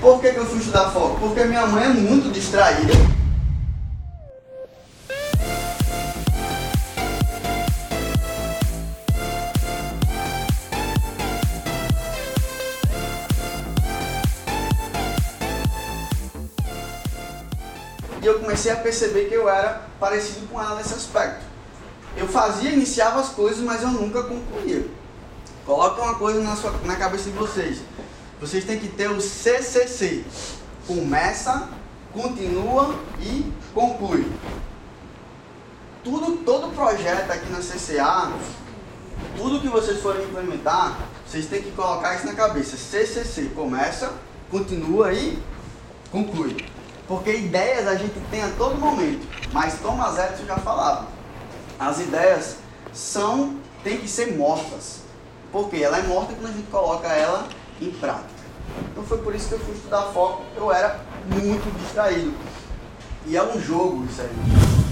por que, que eu fui estudar foco? Porque minha mãe é muito distraída. E eu comecei a perceber que eu era parecido com ela nesse aspecto. Eu fazia, iniciava as coisas, mas eu nunca concluía. Coloca uma coisa na, sua, na cabeça de vocês. Vocês têm que ter o CCC. Começa, continua e conclui. Tudo, todo projeto aqui na CCA, tudo que vocês forem implementar, vocês têm que colocar isso na cabeça. CCC. Começa, continua e conclui. Porque ideias a gente tem a todo momento. Mas Thomas Edison já falava. As ideias são, tem que ser mortas. Porque ela é morta quando a gente coloca ela em prática. Então foi por isso que eu fui estudar foco. Eu era muito distraído. E é um jogo isso aí.